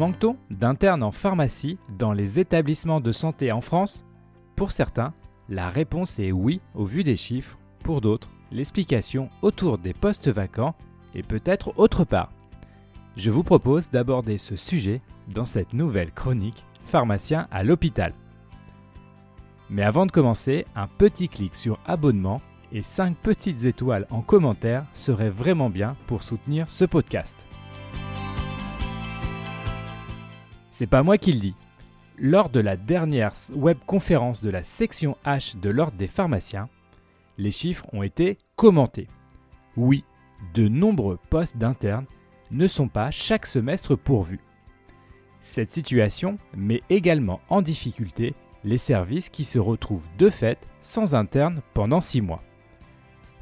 Manque-t-on d'internes en pharmacie dans les établissements de santé en France? Pour certains, la réponse est oui au vu des chiffres. Pour d'autres, l'explication autour des postes vacants est peut-être autre part. Je vous propose d'aborder ce sujet dans cette nouvelle chronique Pharmacien à l'hôpital. Mais avant de commencer, un petit clic sur abonnement et 5 petites étoiles en commentaire serait vraiment bien pour soutenir ce podcast. C'est pas moi qui le dis. Lors de la dernière webconférence de la section H de l'Ordre des pharmaciens, les chiffres ont été commentés. Oui, de nombreux postes d'internes ne sont pas chaque semestre pourvus. Cette situation met également en difficulté les services qui se retrouvent de fait sans interne pendant 6 mois.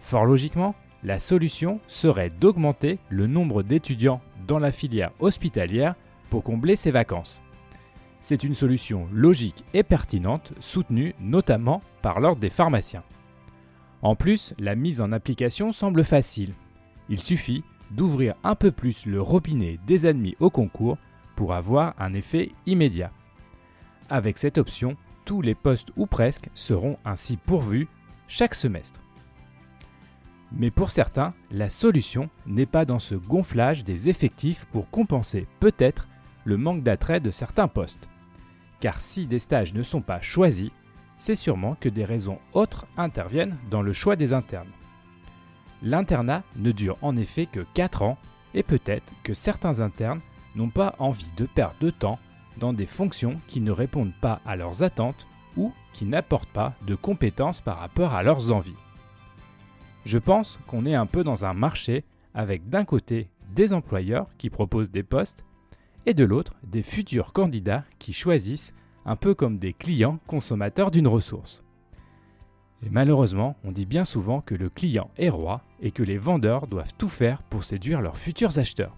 Fort logiquement, la solution serait d'augmenter le nombre d'étudiants dans la filière hospitalière pour combler ces vacances. C'est une solution logique et pertinente soutenue notamment par l'ordre des pharmaciens. En plus, la mise en application semble facile. Il suffit d'ouvrir un peu plus le robinet des admis au concours pour avoir un effet immédiat. Avec cette option, tous les postes ou presque seront ainsi pourvus chaque semestre. Mais pour certains, la solution n'est pas dans ce gonflage des effectifs pour compenser peut-être le manque d'attrait de certains postes. Car si des stages ne sont pas choisis, c'est sûrement que des raisons autres interviennent dans le choix des internes. L'internat ne dure en effet que 4 ans et peut-être que certains internes n'ont pas envie de perdre de temps dans des fonctions qui ne répondent pas à leurs attentes ou qui n'apportent pas de compétences par rapport à leurs envies. Je pense qu'on est un peu dans un marché avec d'un côté des employeurs qui proposent des postes et de l'autre des futurs candidats qui choisissent un peu comme des clients consommateurs d'une ressource. Et malheureusement, on dit bien souvent que le client est roi et que les vendeurs doivent tout faire pour séduire leurs futurs acheteurs.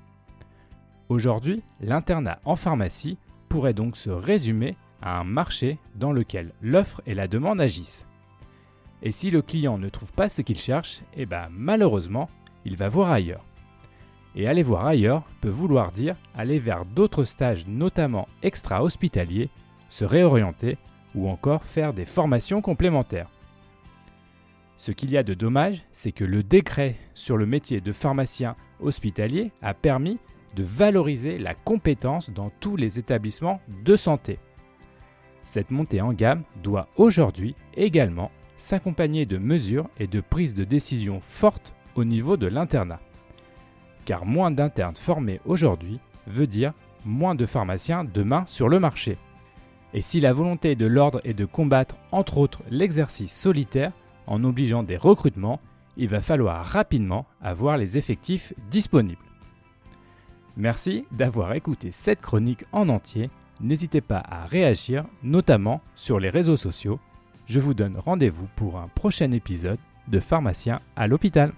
Aujourd'hui, l'internat en pharmacie pourrait donc se résumer à un marché dans lequel l'offre et la demande agissent. Et si le client ne trouve pas ce qu'il cherche, eh ben malheureusement, il va voir ailleurs. Et aller voir ailleurs peut vouloir dire aller vers d'autres stages, notamment extra-hospitaliers, se réorienter ou encore faire des formations complémentaires. Ce qu'il y a de dommage, c'est que le décret sur le métier de pharmacien hospitalier a permis de valoriser la compétence dans tous les établissements de santé. Cette montée en gamme doit aujourd'hui également s'accompagner de mesures et de prises de décision fortes au niveau de l'internat. Car moins d'internes formés aujourd'hui veut dire moins de pharmaciens demain sur le marché. Et si la volonté de l'ordre est de combattre entre autres l'exercice solitaire en obligeant des recrutements, il va falloir rapidement avoir les effectifs disponibles. Merci d'avoir écouté cette chronique en entier. N'hésitez pas à réagir, notamment sur les réseaux sociaux. Je vous donne rendez-vous pour un prochain épisode de Pharmacien à l'hôpital.